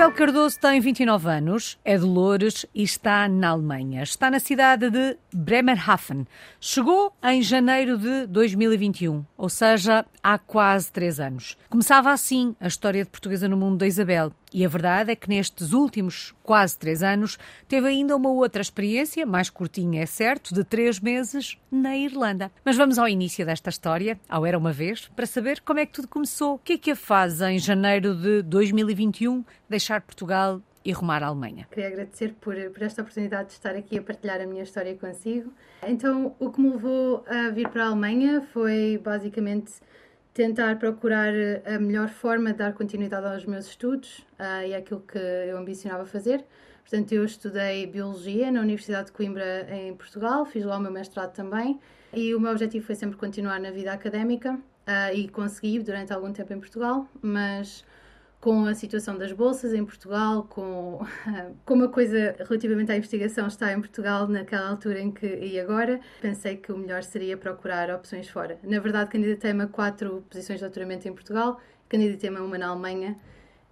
Isabel Cardoso tem 29 anos, é de Loures e está na Alemanha. Está na cidade de Bremerhaven. Chegou em janeiro de 2021, ou seja, há quase três anos. Começava assim a história de portuguesa no mundo da Isabel. E a verdade é que nestes últimos quase três anos teve ainda uma outra experiência, mais curtinha, é certo, de três meses na Irlanda. Mas vamos ao início desta história, ao Era Uma Vez, para saber como é que tudo começou. O que é que a faz em janeiro de 2021 deixar Portugal e rumar à Alemanha. Queria agradecer por, por, esta oportunidade de estar aqui a partilhar a minha história consigo. Então, o que me levou a vir para a Alemanha foi basicamente tentar procurar a melhor forma de dar continuidade aos meus estudos uh, e aquilo que eu ambicionava fazer. Portanto, eu estudei Biologia na Universidade de Coimbra, em Portugal, fiz lá o meu mestrado também, e o meu objetivo foi sempre continuar na vida académica uh, e consegui durante algum tempo em Portugal, mas com a situação das bolsas em Portugal, com como a coisa relativamente à investigação está em Portugal naquela altura em que e agora, pensei que o melhor seria procurar opções fora. Na verdade, candidatei-me a quatro posições de doutoramento em Portugal, candidatei-me a uma na Alemanha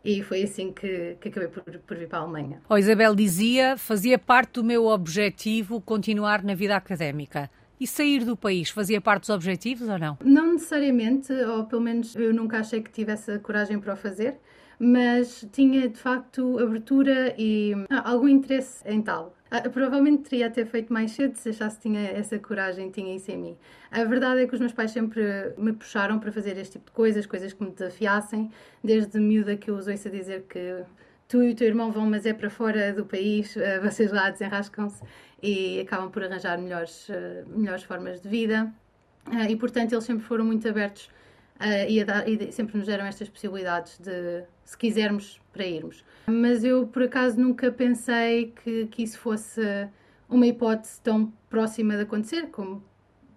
e foi assim que, que acabei por, por, vir para a Alemanha. Oh, Isabel dizia, fazia parte do meu objetivo continuar na vida académica. E sair do país fazia parte dos objetivos ou não? Não necessariamente, ou pelo menos eu nunca achei que tivesse a coragem para o fazer mas tinha de facto abertura e ah, algum interesse em tal. Ah, provavelmente teria até feito mais cedo se achasse que tinha essa coragem, tinha isso em mim. A verdade é que os meus pais sempre me puxaram para fazer este tipo de coisas, coisas que me desafiassem, desde miúda que eu os ouço a dizer que tu e o teu irmão vão, mas é para fora do país, ah, vocês lá desenrascam-se e acabam por arranjar melhores, melhores formas de vida. E portanto, eles sempre foram muito abertos Uh, e, dar, e, sempre nos deram estas possibilidades de, se quisermos, para irmos. Mas eu, por acaso, nunca pensei que, que isso fosse uma hipótese tão próxima de acontecer, como,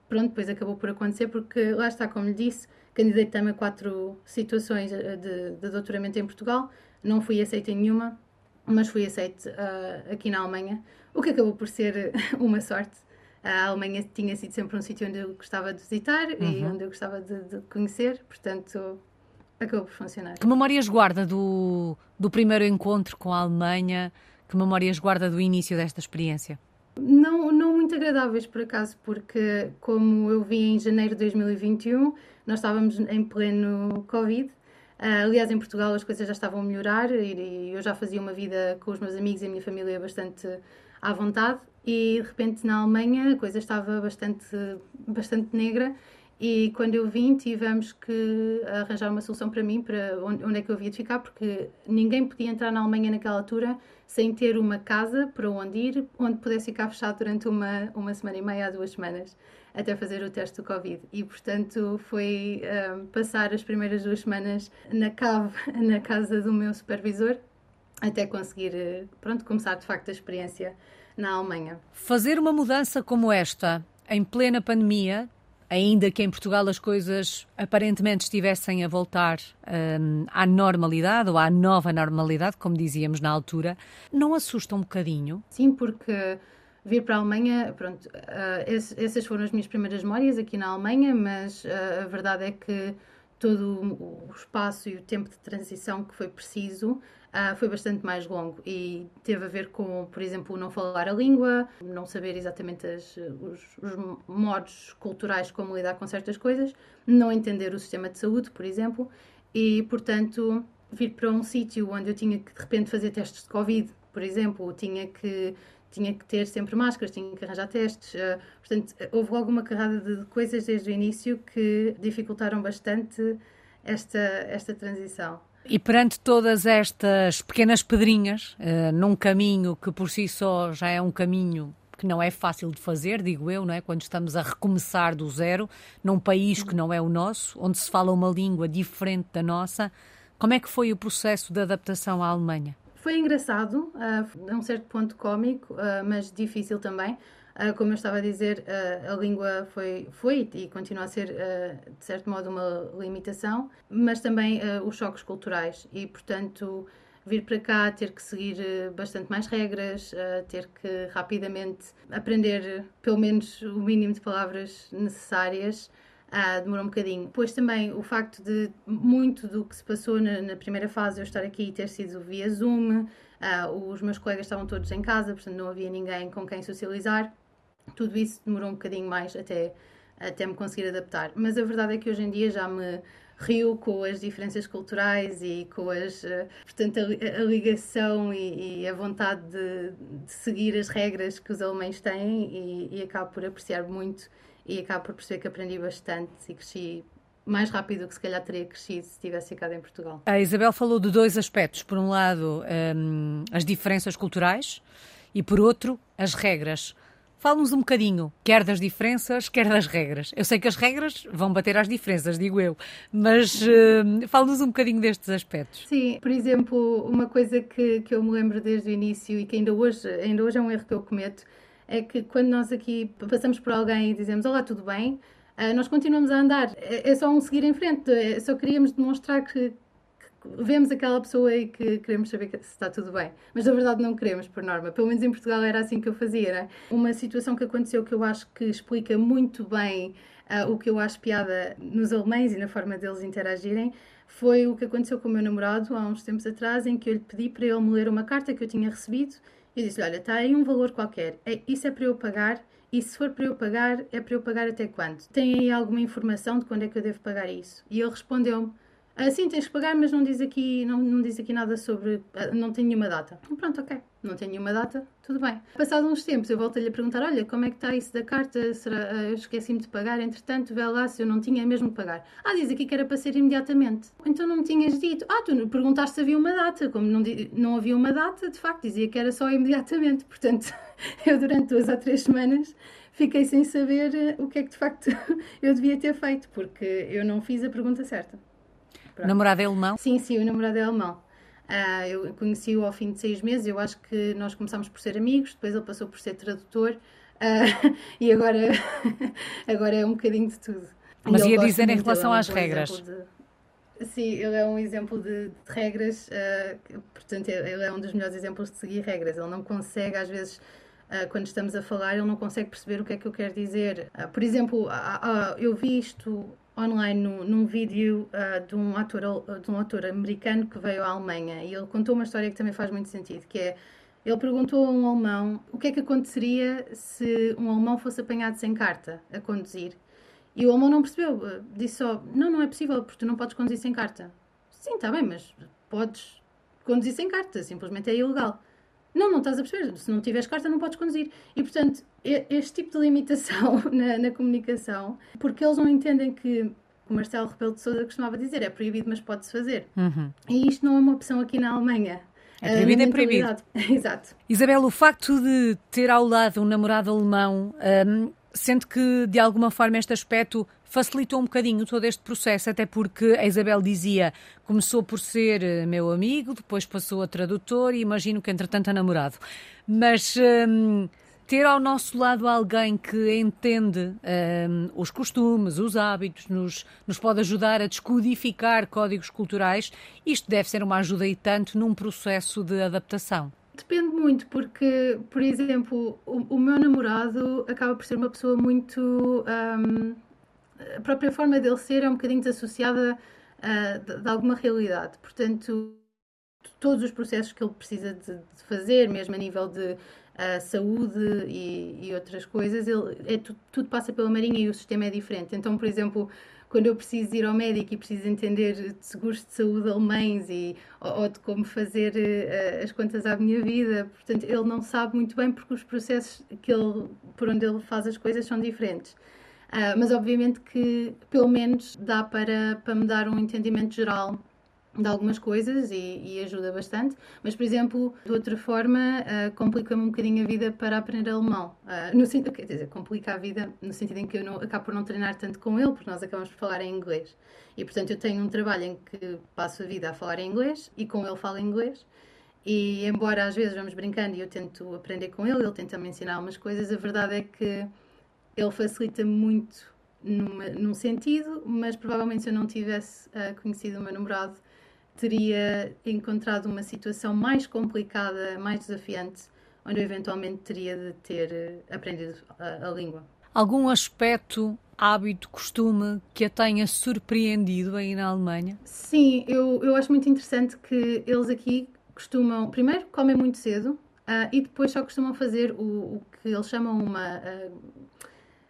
pronto, depois acabou por acontecer, porque lá está, como lhe disse, candidatei-me a quatro situações eh, de, de, doutoramento em Portugal, não fui aceita em nenhuma, mas fui aceita uh, aqui na Alemanha, o que acabou por ser uma sorte a Alemanha tinha sido sempre um sítio onde eu gostava de visitar uhum. e onde eu gostava de, de, conhecer, portanto acabou por funcionar. Que memórias guarda do, do primeiro encontro com a Alemanha? Que memórias guarda do início desta experiência? Não, não muito agradáveis, por acaso, porque como eu vi em janeiro de 2021, nós estávamos em pleno Covid. Uh, aliás, em Portugal as coisas já estavam a melhorar e, e eu já fazia uma vida com os meus amigos e a minha família bastante à vontade e de repente na Alemanha a coisa estava bastante, bastante negra e quando eu vim tivemos que arranjar uma solução para mim, para onde, é que eu havia de ficar, porque ninguém podia entrar na Alemanha naquela altura sem ter uma casa para onde ir, onde pudesse ficar fechado durante uma, uma semana e meia a duas semanas, até fazer o teste do Covid. E, portanto, foi um, passar as primeiras duas semanas na cave, na casa do meu supervisor, até conseguir, pronto, começar de facto a experiência na Alemanha. Fazer uma mudança como esta, em plena pandemia, ainda que em Portugal as coisas aparentemente estivessem a voltar um, à normalidade ou à nova normalidade, como dizíamos na altura, não assusta um bocadinho? Sim, porque vir para a Alemanha, pronto, uh, essas foram as minhas primeiras memórias aqui na Alemanha, mas uh, a verdade é que todo o espaço e o tempo de transição que foi preciso uh, foi bastante mais longo e teve a ver com, por exemplo, não falar a língua, não saber exatamente as, os, os modos culturais como lidar com certas coisas, não entender o sistema de saúde, por exemplo, e, portanto, vir para um sítio onde eu tinha que, de repente, fazer testes de Covid, por exemplo, tinha que tinha que ter sempre máscaras, tinha que arranjar testes. Uh, portanto, houve logo uma carrada de coisas desde o início que dificultaram bastante esta, esta transição. E perante todas estas pequenas pedrinhas, uh, num caminho que por si só já é um caminho que não é fácil de fazer, digo eu, não é? Quando estamos a recomeçar do zero, num país que não é o nosso, onde se fala uma língua diferente da nossa, como é que foi o processo de adaptação à Alemanha? Foi engraçado, uh, a um certo ponto cómico, uh, mas difícil também. Uh, como eu estava a dizer, a língua foi, foi e continua a ser, de certo modo, uma limitação, mas também os choques culturais e, portanto, vir para cá, ter que seguir bastante mais regras, ter que rapidamente aprender pelo menos o mínimo de palavras necessárias. Uh, demorou um bocadinho. Depois também o facto de muito do que se passou na, na primeira fase eu estar aqui e ter sido via Zoom, uh, os meus colegas estavam todos em casa, portanto não havia ninguém com quem socializar. Tudo isso demorou um bocadinho mais até, até me conseguir adaptar. Mas a verdade é que hoje em dia já me rio com as diferenças culturais e com as, uh, portanto, a, a ligação e, e, a vontade de, de, seguir as regras que os alemães têm e, e acabo por apreciar muito e acabo por perceber que aprendi bastante e cresci mais rápido do que se calhar teria crescido se tivesse ficado em Portugal. A Isabel falou de dois aspectos. Por um lado, um, as diferenças culturais e, por outro, as regras. Fala-nos um bocadinho, quer das diferenças, quer das regras. Eu sei que as regras vão bater às diferenças, digo eu, mas uh, fala-nos um bocadinho destes aspectos. Sim, por exemplo, uma coisa que, que eu me lembro desde o início e que ainda hoje, ainda hoje é um erro que eu cometo, é que quando nós aqui passamos por alguém e dizemos Olá, tudo bem? Uh, nós continuamos a andar. É, é, só um seguir em frente. É, só queríamos demonstrar que, vemos aquela pessoa e que queremos saber se está tudo bem. Mas na verdade não queremos, por norma. Pelo menos em Portugal era assim que eu fazia. Né? Uma situação que aconteceu que eu acho que explica muito bem uh, o que eu acho piada nos alemães e na forma deles interagirem foi o que aconteceu com o meu namorado há uns tempos atrás, em que eu lhe pedi para ele me ler uma carta que eu tinha recebido eu disse olha, está aí um valor qualquer, é, isso é para eu pagar, e se for para eu pagar, é para eu pagar até quando? Tem aí alguma informação de quando é que eu devo pagar isso? E ele respondeu-me, Assim tens que pagar, mas não diz aqui, não, não diz aqui nada sobre. Ah, não tem nenhuma data. Pronto, ok. Não tem nenhuma data, tudo bem. Passado uns tempos, eu volto-lhe a perguntar: olha, como é que está isso da carta? Será, ah, eu esqueci-me de pagar, entretanto, vê lá se eu não tinha mesmo de pagar. Ah, diz aqui que era para ser imediatamente. Então não me tinhas dito. Ah, tu perguntaste se havia uma data. Como não, não havia uma data, de facto, dizia que era só imediatamente. Portanto, eu durante duas ou três semanas fiquei sem saber ah, o que é que de facto eu devia ter feito, porque eu não fiz a pergunta certa. Pronto. Namorado é alemão? Sim, sim, o namorado é alemão. Uh, eu conheci-o ao fim de seis meses, eu acho que nós começámos por ser amigos, depois ele passou por ser tradutor uh, e agora, agora é um bocadinho de tudo. Mas ia dizer em relação é um às regras. De, sim, ele é um exemplo de, de regras, uh, portanto, ele é um dos melhores exemplos de seguir regras. Ele não consegue, às vezes, quando estamos a falar, ele não consegue perceber o que é que eu quero dizer. por exemplo, eu vi isto online num, num vídeo uh, de, um ator, de um ator americano que veio à Alemanha e ele contou uma história que também faz muito sentido, que é ele perguntou a um alemão o que é que aconteceria se um alemão fosse apanhado sem carta a conduzir. E o alemão não percebeu, ah, disse só: Não, não é possível, porque tu não podes conduzir sem carta. Sim, está bem, mas podes conduzir sem carta, simplesmente é ilegal. Não, não estás a perceber. Se não tiveres carta, não podes conduzir. E, portanto, este tipo de limitação na, na comunicação, porque eles não entendem que o Marcelo Rebelo de Sousa costumava dizer, é proibido, mas pode-se fazer. Uhum. E isto não é uma opção aqui na Alemanha. É proibido, é proibido. Exato. Isabel, o facto de ter ao lado um namorado alemão, um, sente que de alguma forma este aspecto facilitou um bocadinho todo este processo, até porque a Isabel dizia começou por ser eh, meu amigo, depois passou a tradutor e imagino que entretanto a namorado. Mas hum, ter ao nosso lado alguém que entende hum, os costumes, os hábitos, nos, nos pode ajudar a descodificar códigos culturais, isto deve ser uma ajuda e tanto num processo de adaptação. Depende muito, porque, por exemplo, o, o, meu namorado acaba por ser uma pessoa muito. Um, a própria forma dele ser é um bocadinho desassociada uh, de, de, alguma realidade. Portanto, todos os processos que ele precisa de, de fazer, mesmo a nível de uh, saúde e, e, outras coisas, ele, é, tudo, tudo passa pela Marinha e o sistema é diferente. Então, por exemplo quando eu preciso ir ao médico e preciso entender de seguros de saúde alemães e, ou, ou de como fazer uh, as contas à minha vida, portanto, ele não sabe muito bem porque os processos que ele, por onde ele faz as coisas são diferentes. Uh, mas obviamente que pelo menos dá para, para me dar um entendimento geral de algumas coisas e, e, ajuda bastante, mas por exemplo, de outra forma, uh, complica-me um bocadinho a vida para aprender alemão. Uh, no sentido, quer dizer, complica a vida no sentido em que eu não, acabo por não treinar tanto com ele, porque nós acabamos por falar em inglês. E portanto, eu tenho um trabalho em que passo a vida a falar em inglês e com ele falo inglês. E embora às vezes vamos brincando e eu tento aprender com ele, ele tenta me ensinar algumas coisas, a verdade é que ele facilita muito numa, num sentido, mas provavelmente se eu não tivesse uh, conhecido o meu namorado teria encontrado uma situação mais complicada, mais desafiante, onde eu eventualmente teria de ter eh, aprendido a, a língua. Algum aspecto hábito, costume que a tenha surpreendido aí na Alemanha? Sim, eu, eu acho muito interessante que eles aqui costumam, primeiro, comem muito cedo uh, e depois só costumam fazer o, o que eles chamam uma, uh,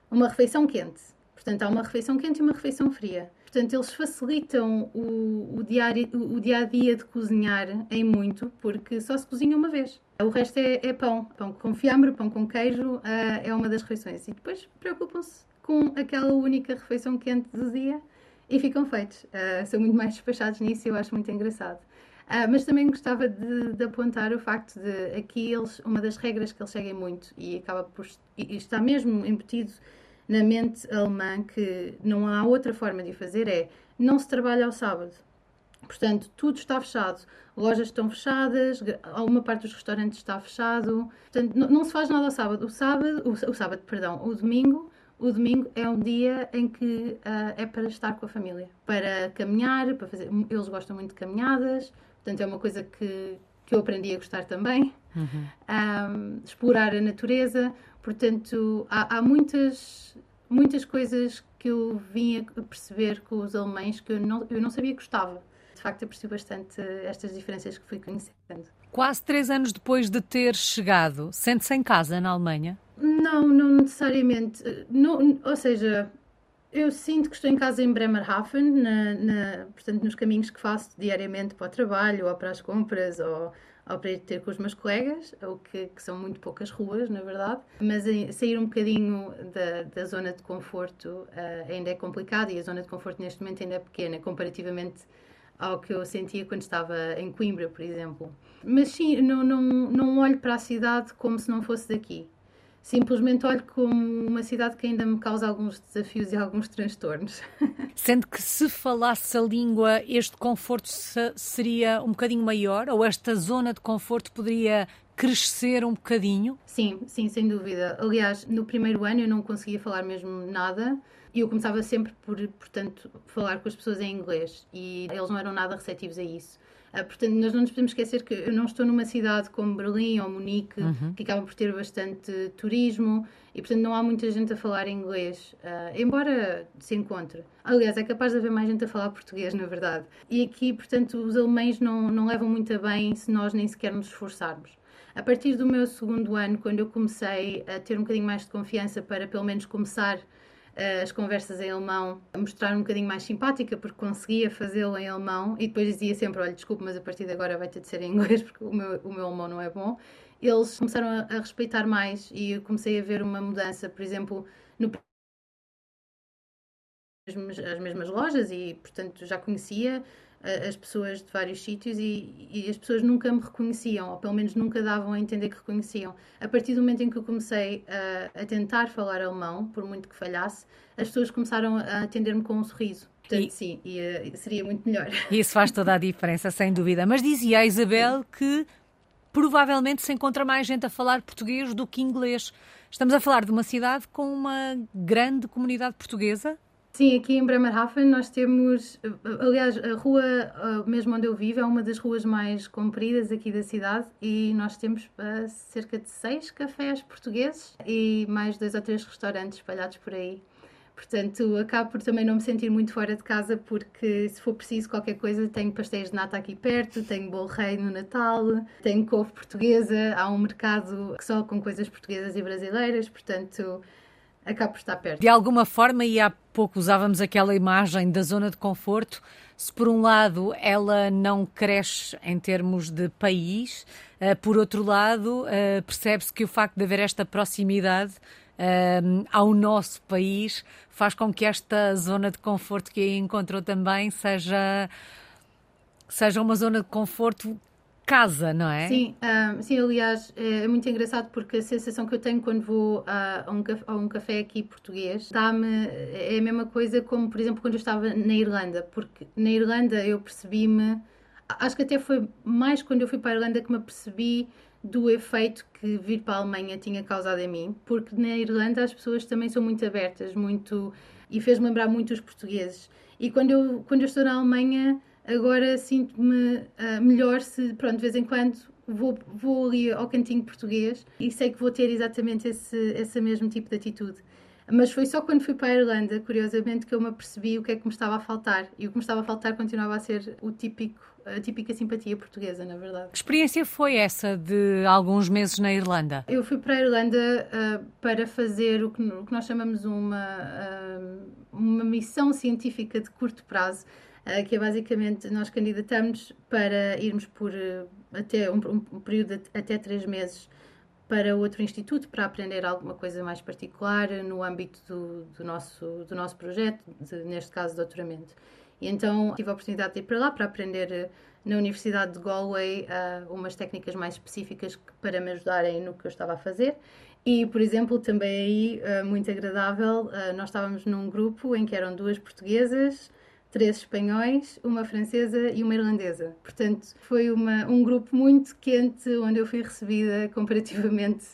uma refeição quente. Portanto, há uma refeição quente e uma refeição fria. Portanto, eles facilitam o, o, diário, o, dia a dia de cozinhar em muito, porque só se cozinha uma vez. O resto é, é pão. Pão com fiambre, pão com queijo, uh, é uma das refeições. E depois preocupam-se com aquela única refeição quente do dia e ficam feitos. Uh, são muito mais despachados nisso e eu acho muito engraçado. Uh, mas também gostava de, de, apontar o facto de aqui eles, uma das regras que eles seguem muito e acaba por e está mesmo embutido na mente alemã que não há outra forma de fazer é não se trabalha ao sábado. Portanto, tudo está fechado. Lojas estão fechadas, alguma parte dos restaurantes está fechado. Portanto, não, não se faz nada ao sábado. O sábado, o, o, sábado, perdão, o domingo, o domingo é um dia em que uh, é para estar com a família, para caminhar, para fazer. Eles gostam muito de caminhadas, portanto é uma coisa que, que eu aprendi a gostar também. Uhum. Um, explorar a natureza. Portanto, há, há, muitas, muitas coisas que eu vim a perceber com os alemães que eu não, eu não sabia que gostava. De facto, aprecio bastante estas diferenças que fui conhecendo. Quase três anos depois de ter chegado, sente-se em casa na Alemanha? Não, não necessariamente. Não, ou seja, eu sinto que estou em casa em Bremerhaven, na, na, portanto, nos caminhos que faço diariamente para o trabalho, ou para as compras, ou ao para ir ter com os meus colegas, o que, que, são muito poucas ruas, na verdade, mas sair um bocadinho da, da zona de conforto uh, ainda é complicado e a zona de conforto neste momento ainda é pequena, comparativamente ao que eu sentia quando estava em Coimbra, por exemplo. Mas sim, não, não, não olho para a cidade como se não fosse daqui simplesmente olho como uma cidade que ainda me causa alguns desafios e alguns transtornos. Sendo que se falasse a língua, este conforto seria um bocadinho maior ou esta zona de conforto poderia crescer um bocadinho? Sim, sim, sem dúvida. Aliás, no primeiro ano eu não conseguia falar mesmo nada e eu começava sempre por, portanto, falar com as pessoas em inglês e eles não eram nada receptivos a isso. Uh, portanto, nós não nos podemos esquecer que eu não estou numa cidade como Berlim ou Munique, uhum. que acabam por ter bastante turismo e, portanto, não há muita gente a falar inglês, uh, embora se encontre. Aliás, é capaz de haver mais gente a falar português, na verdade. E aqui, portanto, os alemães não, não levam muito a bem se nós nem sequer nos esforçarmos. A partir do meu segundo ano, quando eu comecei a ter um bocadinho mais de confiança para, pelo menos, começar as conversas em alemão a mostrar um bocadinho mais simpática, porque conseguia fazê-lo em alemão e depois dizia sempre: Olha, desculpe, mas a partir de agora vai ter de ser em inglês porque o meu, o meu alemão não é bom. Eles começaram a, a respeitar mais e eu comecei a ver uma mudança, por exemplo, no as mesmas lojas e, portanto, já conhecia as pessoas de vários sítios e, e, as pessoas nunca me reconheciam, ou pelo menos nunca davam a entender que reconheciam. A partir do momento em que eu comecei a, a tentar falar alemão, por muito que falhasse, as pessoas começaram a atender-me com um sorriso. Portanto, e, sim, e, uh, seria muito melhor. Isso faz toda a diferença, sem dúvida. Mas dizia a Isabel que provavelmente se encontra mais gente a falar português do que inglês. Estamos a falar de uma cidade com uma grande comunidade portuguesa? Sim, aqui em Bremerhaven nós temos, aliás, a rua mesmo onde eu vivo é uma das ruas mais compridas aqui da cidade e nós temos uh, cerca de seis cafés portugueses e mais dois ou três restaurantes espalhados por aí. Portanto, acabo por também não me sentir muito fora de casa porque se for preciso qualquer coisa, tenho pastéis de nata aqui perto, tenho bolo rei no Natal, tenho couve portuguesa, há um mercado só com coisas portuguesas e brasileiras, portanto acaba por estar perto. De alguma forma, e há pouco usávamos aquela imagem da zona de conforto, se por um lado ela não cresce em termos de país, uh, por outro lado, uh, percebe-se que o facto de haver esta proximidade uh, ao nosso país faz com que esta zona de conforto que aí encontrou também seja, seja uma zona de conforto casa, não é? Sim, um, sim, aliás, é muito engraçado porque a sensação que eu tenho quando vou a, a, um, a um café aqui português dá-me. É a mesma coisa como, por exemplo, quando eu estava na Irlanda, porque na Irlanda eu percebi-me. Acho que até foi mais quando eu fui para a Irlanda que me apercebi do efeito que vir para a Alemanha tinha causado em mim, porque na Irlanda as pessoas também são muito abertas, muito. e fez-me lembrar muito os portugueses. E quando eu, quando eu estou na Alemanha Agora sinto-me uh, melhor se, pronto, de vez em quando vou, vou ali ao cantinho português e sei que vou ter exatamente esse, esse mesmo tipo de atitude. Mas foi só quando fui para a Irlanda, curiosamente, que eu me apercebi o que é que me estava a faltar. E o que me estava a faltar continuava a ser o típico, a típica simpatia portuguesa, na verdade. Que experiência foi essa de alguns meses na Irlanda? Eu fui para a Irlanda uh, para fazer o que, o que, nós chamamos uma, uh, uma missão científica de curto prazo. Uh, que é basicamente nós candidatamos para irmos por até um, um período de até três meses para outro instituto para aprender alguma coisa mais particular no âmbito do, do nosso, do nosso projeto, de, neste caso, doutoramento. E então tive a oportunidade de ir para lá para aprender eh, na Universidade de Galway uh, umas técnicas mais específicas para me ajudarem no que eu estava a fazer. E, por exemplo, também aí, uh, muito agradável, uh, nós estávamos num grupo em que eram duas portuguesas, três espanhóis, uma francesa e uma irlandesa. Portanto, foi uma, um grupo muito quente onde eu fui recebida comparativamente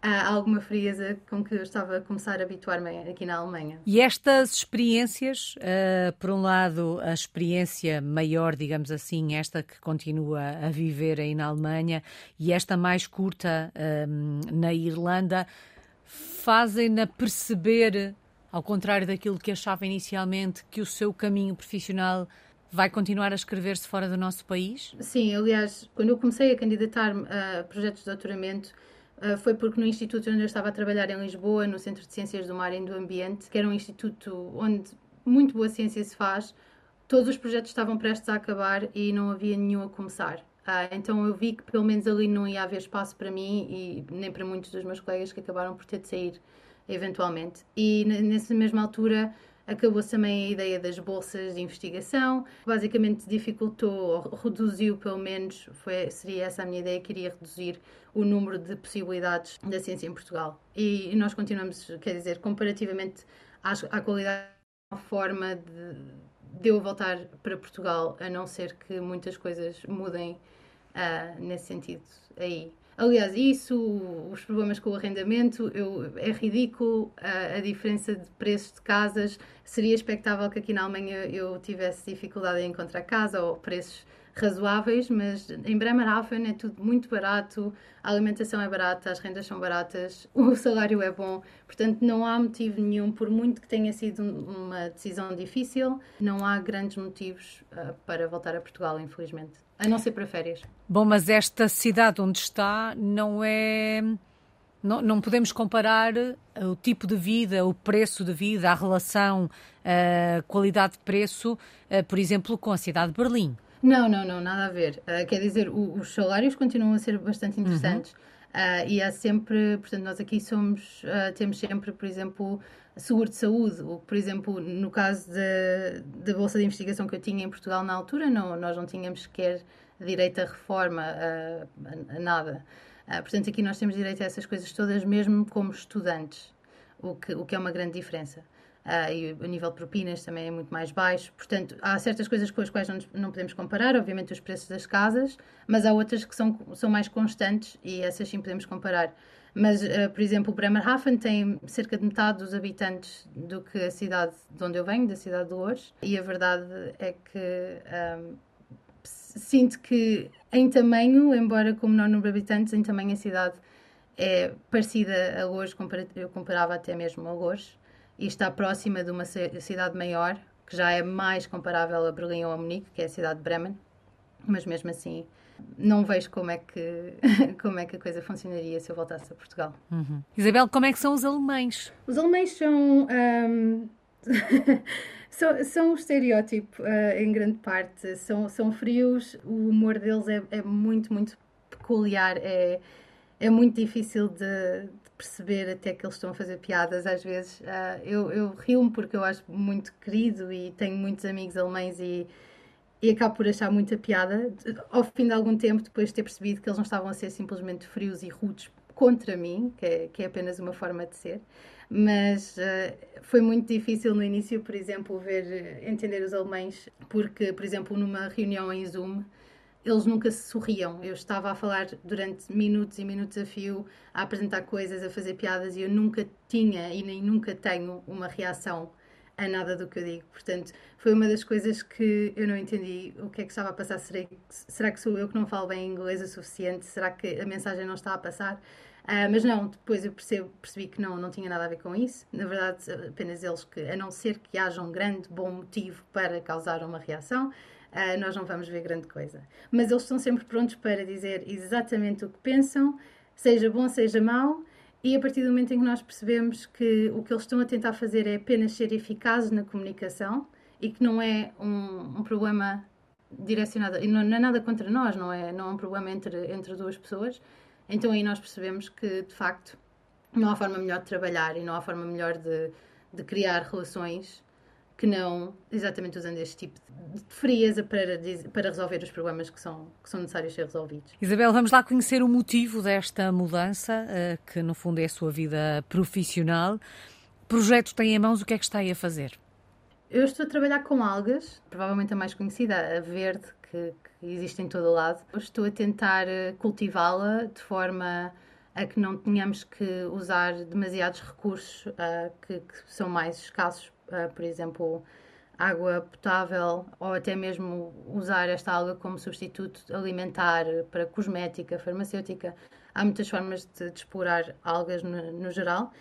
a alguma frieza com que eu estava a começar a habituar-me aqui na Alemanha. E estas experiências, uh, por um lado, a experiência maior, digamos assim, esta que continua a viver aí na Alemanha, e esta mais curta uh, na Irlanda, fazem-na perceber ao contrário daquilo que achava inicialmente, que o seu caminho profissional vai continuar a escrever-se fora do nosso país? Sim, aliás, quando eu comecei a candidatar-me a projetos de doutoramento, eh, foi porque no instituto onde eu estava a trabalhar em Lisboa, no Centro de Ciências do Mar e do Ambiente, que era um instituto onde muito boa ciência se faz, todos os projetos estavam prestes a acabar e não havia nenhum a começar. Ah, então eu vi que pelo menos ali não ia haver espaço para mim e nem para muitos dos meus colegas que acabaram por ter de sair eventualmente. E nessa mesma altura acabou-se também a ideia das bolsas de investigação, basicamente dificultou, ou reduziu pelo menos, foi, seria essa a minha ideia, queria reduzir o número de possibilidades da ciência em Portugal. E, nós continuamos, quer dizer, comparativamente à, à qualidade, a forma de, de eu voltar para Portugal, a não ser que muitas coisas mudem uh, nesse sentido aí. Aliás, isso, os problemas com o arrendamento, eu, é ridículo a, a, diferença de preços de casas. Seria expectável que aqui na Alemanha eu tivesse dificuldade em encontrar casa ou preços razoáveis, mas em Bremerhaven é tudo muito barato, a alimentação é barata, as rendas são baratas, o salário é bom, portanto não há motivo nenhum, por muito que tenha sido uma decisão difícil, não há grandes motivos uh, para voltar a Portugal, infelizmente. A não ser para férias. Bom, mas esta cidade onde está não é. Não, não podemos comparar o tipo de vida, o preço de vida, a relação uh, qualidade-preço, uh, por exemplo, com a cidade de Berlim. Não, não, não, nada a ver. Uh, quer dizer, o, os salários continuam a ser bastante interessantes. Uhum. Uh, e há sempre, portanto, nós aqui somos, uh, temos sempre, por exemplo, seguro de saúde, por exemplo, no caso da bolsa de investigação que eu tinha em Portugal na altura, não, nós não tínhamos sequer direito a reforma, a, a, a nada. Uh, portanto, aqui nós temos direito a essas coisas todas, mesmo como estudantes, o que, o que é uma grande diferença. Uh, e o nível de propinas também é muito mais baixo. Portanto, há certas coisas com as quais não, não podemos comparar, obviamente os preços das casas, mas há outras que são, são mais constantes e essas sim podemos comparar. Mas, uh, por exemplo, Bremerhaven tem cerca de metade dos habitantes do que a cidade de onde eu venho, da cidade de Lourdes, e a verdade é que um, sinto que em tamanho, embora com menor número de habitantes, em tamanho a cidade é parecida a Lourdes, eu comparava até mesmo a Lourdes, e está próxima de uma cidade maior, que já é mais comparável a Berlim ou a Munique, que é a cidade de Bremen, mas mesmo assim não vejo como é que como é que a coisa funcionaria se eu voltasse a Portugal. Uhum. Isabel, como é que são os alemães? Os alemães são um, são, são o estereótipo uh, em grande parte. São, são frios, o humor deles é, é muito, muito peculiar, é, é muito difícil de, perceber até que eles estão a fazer piadas às vezes. Uh, eu eu rio-me porque eu acho muito querido e tenho muitos amigos alemães e, e acabo por achar muita piada. Ao fim de algum tempo, depois de ter percebido que eles não estavam a ser simplesmente frios e rudes contra mim, que é, que é apenas uma forma de ser. Mas uh, foi muito difícil no início, por exemplo, ver, entender os alemães, porque, por exemplo, numa reunião em Zoom, eles nunca se sorriam. Eu estava a falar durante minutos e minutos a fio, a apresentar coisas, a fazer piadas e eu nunca tinha e nem nunca tenho uma reação a nada do que eu digo. Portanto, foi uma das coisas que eu não entendi o que é que estava a passar. Será, será que sou eu que não falo bem inglês o suficiente? Será que a mensagem não está a passar? Uh, mas não, depois eu percebo, percebi que não, não tinha nada a ver com isso. Na verdade, apenas eles que, a não ser que haja um grande bom motivo para causar uma reação, uh, nós não vamos ver grande coisa. Mas eles estão sempre prontos para dizer exatamente o que pensam, seja bom, seja mau, e a partir do momento em que nós percebemos que o que eles estão a tentar fazer é apenas ser eficazes na comunicação e que não é um, um problema direcionado, e não, não, é nada contra nós, não é, não é um problema entre, entre duas pessoas, então aí nós percebemos que, de facto, não há forma melhor de trabalhar e não há forma melhor de, de criar relações que não exatamente usando este tipo de frieza para, para resolver os problemas que são, que são necessários ser resolvidos. Isabel, vamos lá conhecer o motivo desta mudança, eh, que no fundo é a sua vida profissional. Projeto tem em mãos, o que é que está aí a fazer? Eu estou a trabalhar com algas, provavelmente a mais conhecida, a verde, que, que existe em todo o lado. Eu estou a tentar eh, cultivá-la de forma a que não tenhamos que usar demasiados recursos uh, que, que, são mais escassos, uh, por exemplo, água potável ou até mesmo usar esta alga como substituto alimentar para cosmética, farmacêutica. Há muitas formas de, de explorar algas no, no geral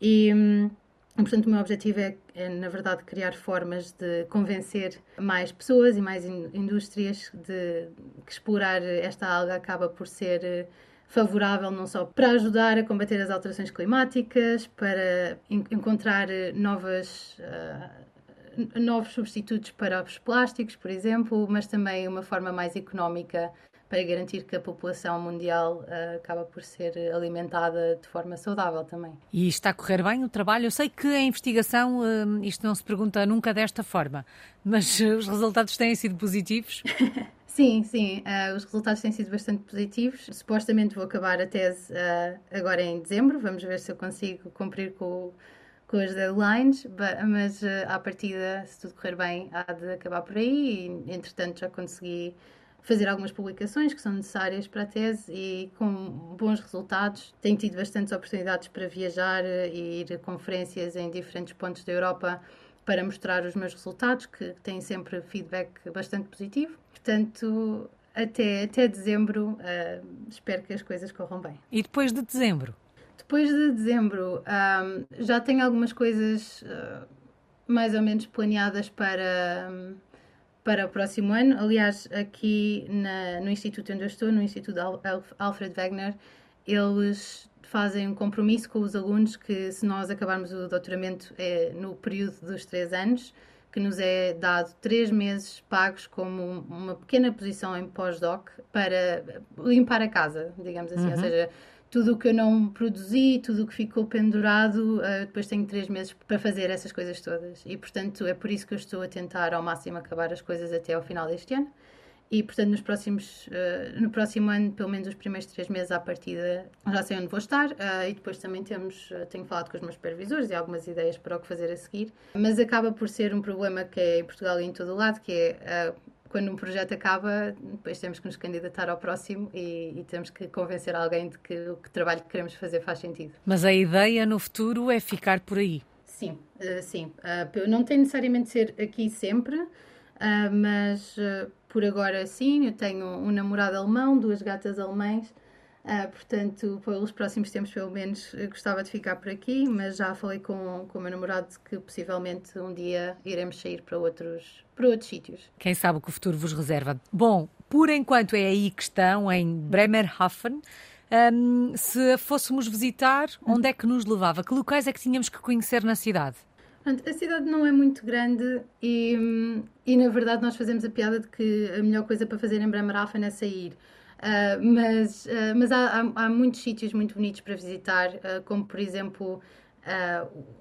e hum, Portanto, o meu objetivo é, é, na verdade, criar formas de convencer mais pessoas e mais in indústrias de que explorar esta alga acaba por ser eh, favorável não só para ajudar a combater as alterações climáticas, para encontrar eh, novas, uh, novos substitutos para os plásticos, por exemplo, mas também uma forma mais económica para garantir que a população mundial uh, acaba por ser alimentada de forma saudável também. E está a correr bem o trabalho? Eu sei que a investigação, uh, isto não se pergunta nunca desta forma, mas os resultados têm sido positivos? Sim, sim, uh, os resultados têm sido bastante positivos. Supostamente vou acabar a tese uh, agora em dezembro, vamos ver se eu consigo cumprir com, com as deadlines, mas uh, à partida, se tudo correr bem, há de acabar por aí e, entretanto, já consegui fazer algumas publicações que são necessárias para a tese e com bons resultados. Tenho tido bastantes oportunidades para viajar e ir a conferências em diferentes pontos da Europa para mostrar os meus resultados, que têm sempre feedback bastante positivo. Portanto, até, até dezembro, uh, espero que as coisas corram bem. E depois de dezembro? Depois de dezembro, um, ah, já tenho algumas coisas uh, mais ou menos planeadas para. Um, para o próximo ano. Aliás, aqui na, no instituto onde eu estou, no Instituto Alfred Wegener, eles fazem um compromisso com os alunos que, se nós acabarmos o doutoramento é, no período dos três anos, que nos é dado três meses pagos como uma pequena posição em pós-doc para limpar a casa, digamos assim. Uhum. Ou seja, tudo o que eu não produzi, tudo o que ficou pendurado, uh, depois tenho três meses para fazer essas coisas todas. E, portanto, é por isso que eu estou a tentar ao máximo acabar as coisas até ao final deste ano. E, portanto, nos próximos, uh, no próximo ano, pelo menos os primeiros três meses à partida, já sei onde vou estar. Uh, e depois também temos, tenho falado com os meus supervisores e algumas ideias para o que fazer a seguir. Mas acaba por ser um problema que é em Portugal e em todo o lado, que é quando um projeto acaba, depois temos que nos candidatar ao próximo e, e temos que convencer alguém de que o que trabalho que queremos fazer faz sentido. Mas a ideia no futuro é ficar por aí? Sim, uh, sim. Uh, não tem necessariamente de ser aqui sempre, uh, mas por agora sim. Eu tenho um namorado alemão, duas gatas alemãs Uh, portanto, pelos próximos tempos, pelo menos, gostava de ficar por aqui, mas já falei com, com o meu namorado que possivelmente um dia iremos sair para outros, para outros sítios. Quem sabe o que o futuro vos reserva. Bom, por enquanto é aí que estão, em Bremerhaven. Um, se fôssemos visitar, onde é que nos levava? Que locais é que tínhamos que conhecer na cidade? A cidade não é muito grande e, e, na verdade, nós fazemos a piada de que a melhor coisa para fazer em Bremerhaven é sair. Uh, mas uh, mas há, há, há, muitos sítios muito bonitos para visitar, uh, como por exemplo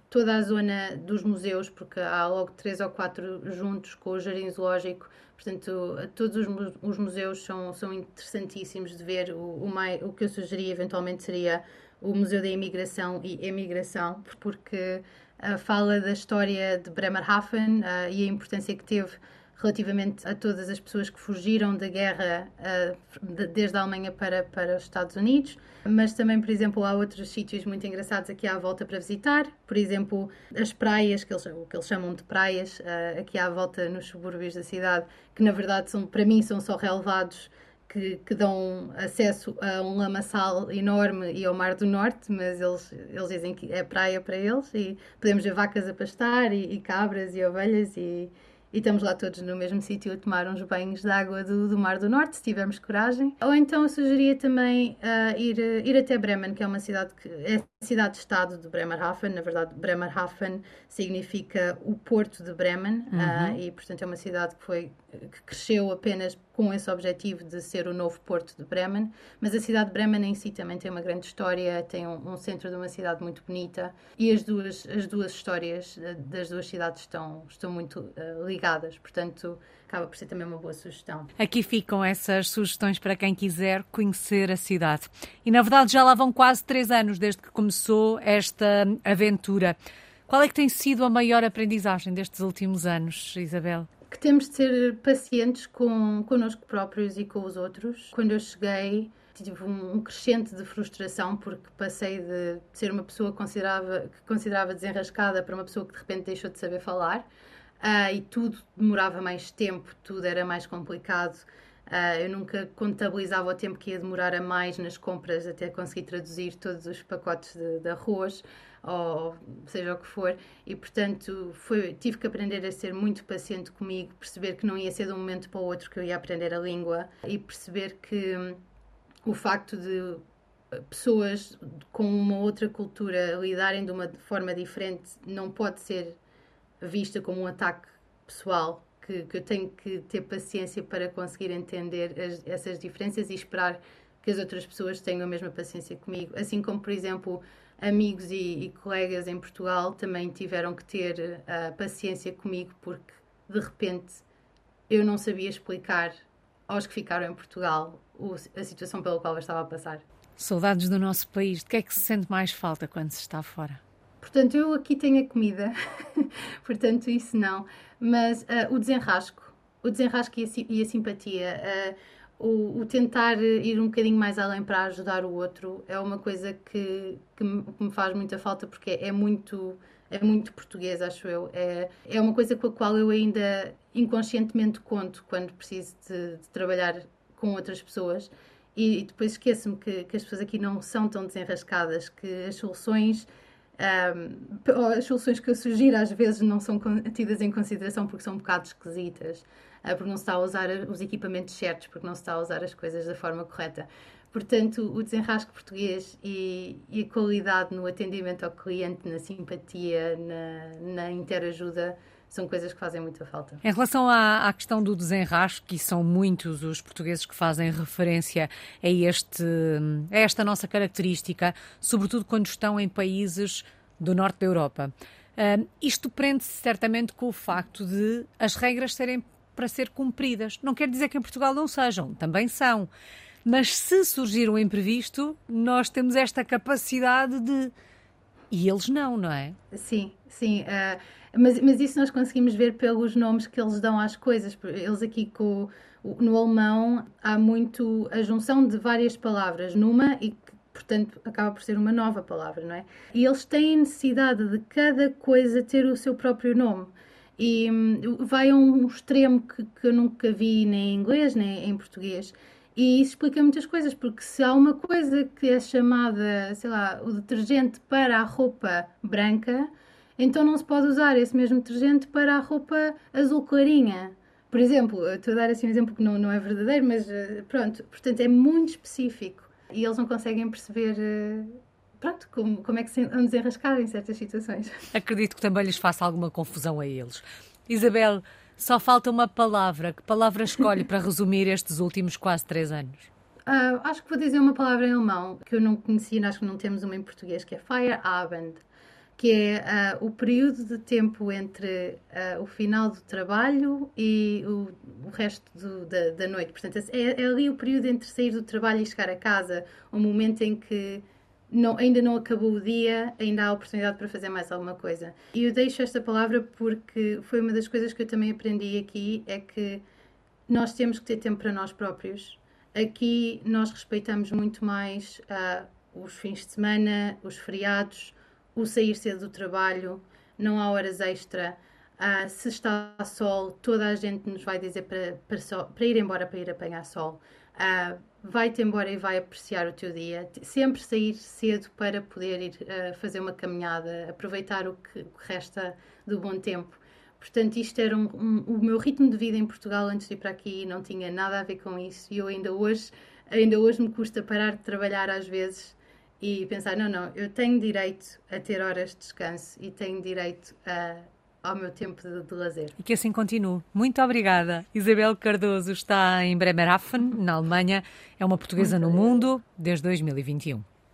toda a zona dos museus, porque há logo três ou quatro juntos com o Jardim Zoológico. Portanto, todos os, os museus são, são interessantíssimos de ver. O, o, o que eu sugeria eventualmente seria o Museu da Imigração e Emigração, porque fala da história de Bremerhaven e a importância que teve relativamente a todas as pessoas que fugiram da guerra desde a Alemanha para, para os Estados Unidos, mas também, por exemplo, há outros sítios muito engraçados aqui à volta para visitar, por exemplo, as praias, que eles, o que eles chamam de praias, aqui à volta nos subúrbios da cidade, que na verdade são, para mim são só relevados que, que, dão acesso a um lamaçal enorme e ao Mar do Norte, mas eles, eles dizem que é praia para eles e podemos ver vacas a pastar e, e cabras e ovelhas e, e estamos lá todos no mesmo sítio a tomar uns banhos de água do, do Mar do Norte, se tivermos coragem. Ou então eu sugeria também uh, ir, ir até Bremen, que é uma cidade que é cidade-estado de Bremerhaven. Na verdade, Bremerhaven significa o porto de Bremen uhum. uh, e, portanto, é uma cidade que foi que cresceu apenas com esse objetivo de ser o novo porto de Bremen, mas a cidade de Bremen em si também tem uma grande história, tem um, um centro de uma cidade muito bonita e as duas, as duas histórias das duas cidades estão, estão muito uh, ligadas, portanto acaba por ser também uma boa sugestão. Aqui ficam essas sugestões para quem quiser conhecer a cidade. E na verdade já lá vão quase três anos desde que começou esta aventura. Qual é que tem sido a maior aprendizagem destes últimos anos, Isabel? Que temos de ser pacientes com connosco próprios e com os outros. Quando eu cheguei, tive um, crescente de frustração porque passei de ser uma pessoa que considerava, que considerava desenrascada para uma pessoa que de repente deixou de saber falar uh, e tudo demorava mais tempo, tudo era mais complicado. Uh, eu nunca contabilizava o tempo que ia demorar a mais nas compras até conseguir traduzir todos os pacotes de, de arroz ou seja o que for, e portanto foi, tive que aprender a ser muito paciente comigo, perceber que não ia ser de um momento para o outro que eu ia aprender a língua e perceber que hum, o facto de pessoas com uma outra cultura lidarem de uma forma diferente não pode ser vista como um ataque pessoal, que, que eu tenho que ter paciência para conseguir entender as, essas diferenças e esperar que as outras pessoas tenham a mesma paciência comigo. Assim como, por exemplo, amigos e, e, colegas em Portugal também tiveram que ter uh, paciência comigo porque de repente eu não sabia explicar aos que ficaram em Portugal o, a situação pela qual eu estava a passar. Saudades do nosso país. De que é que se sente mais falta quando se está fora? Portanto, eu aqui tenho a comida, portanto, isso não. Mas uh, o desenrasco, o desenrasco e a, e a simpatia. Uh, o, o, tentar ir um bocadinho mais além para ajudar o outro é uma coisa que, que, me, que me faz muita falta porque é, é muito é muito português, acho eu. É, é uma coisa com a qual eu ainda inconscientemente conto quando preciso de, de trabalhar com outras pessoas. E, e depois esqueço-me que, que, as pessoas aqui não são tão desenrascadas, que as soluções. Um, as soluções que eu sugiro às vezes não são tidas em consideração porque são um bocado esquisitas. Porque não se está a usar os equipamentos certos, porque não se está a usar as coisas da forma correta. Portanto, o desenrasque português e, e a qualidade no atendimento ao cliente, na simpatia, na, na interajuda, são coisas que fazem muita falta. Em relação à, à, questão do desenrasque, e são muitos os portugueses que fazem referência a, este, a esta nossa característica, sobretudo quando estão em países do norte da Europa. Uh, isto prende-se certamente com o facto de as regras serem para ser cumpridas. Não quer dizer que em Portugal não sejam, também são. Mas se surgir um imprevisto, nós temos esta capacidade de. E eles não, não é? Sim, sim. Uh, mas, mas isso nós conseguimos ver pelos nomes que eles dão às coisas. Eles aqui com, no alemão há muito a junção de várias palavras numa e portanto, acaba por ser uma nova palavra, não é? E eles têm necessidade de cada coisa ter o seu próprio nome. E hum, vai a um extremo que, que eu nunca vi nem em inglês nem em português. E isso explica muitas coisas, porque se há uma coisa que é chamada, sei lá, o detergente para a roupa branca, então não se pode usar esse mesmo detergente para a roupa azul clarinha. Por exemplo, estou a dar assim um exemplo que não, não é verdadeiro, mas eh, pronto, portanto é muito específico e eles não conseguem perceber eh, pronto, como, como é que se vão desenrascar em certas situações. Acredito que também lhes faça alguma confusão a eles. Isabel, só falta uma palavra. Que palavra escolhe para resumir estes últimos quase três anos? Uh, acho que vou dizer uma palavra em alemão que eu não conhecia, acho que não temos uma em português, que é Feierabend, que é uh, o período de tempo entre uh, o final do trabalho e o, o resto do, da, da, noite. Portanto, é, é ali o período entre sair do trabalho e chegar a casa, o momento em que não, ainda não acabou o dia, ainda há oportunidade para fazer mais alguma coisa. E eu deixo esta palavra porque foi uma das coisas que eu também aprendi aqui, é que nós temos que ter tempo para nós próprios. Aqui nós respeitamos muito mais uh, os fins de semana, os feriados, o sair cedo do trabalho, não há horas extra. Uh, se está sol, toda a gente nos vai dizer para, para, para ir embora para ir apanhar sol. Uh, vai-te embora e vai apreciar o teu dia. Sempre sair cedo para poder ir uh, fazer uma caminhada, aproveitar o que, o que, resta do bom tempo. Portanto, isto era um, um, o meu ritmo de vida em Portugal antes de ir para aqui não tinha nada a ver com isso e eu ainda hoje, ainda hoje me custa parar de trabalhar às vezes e pensar, não, não, eu tenho direito a ter horas de descanso e tenho direito a, ao meu tempo de, de lazer. E que assim continue. Muito obrigada. Isabel Cardoso está em Bremerhaven, na Alemanha. É uma portuguesa no mundo desde 2021.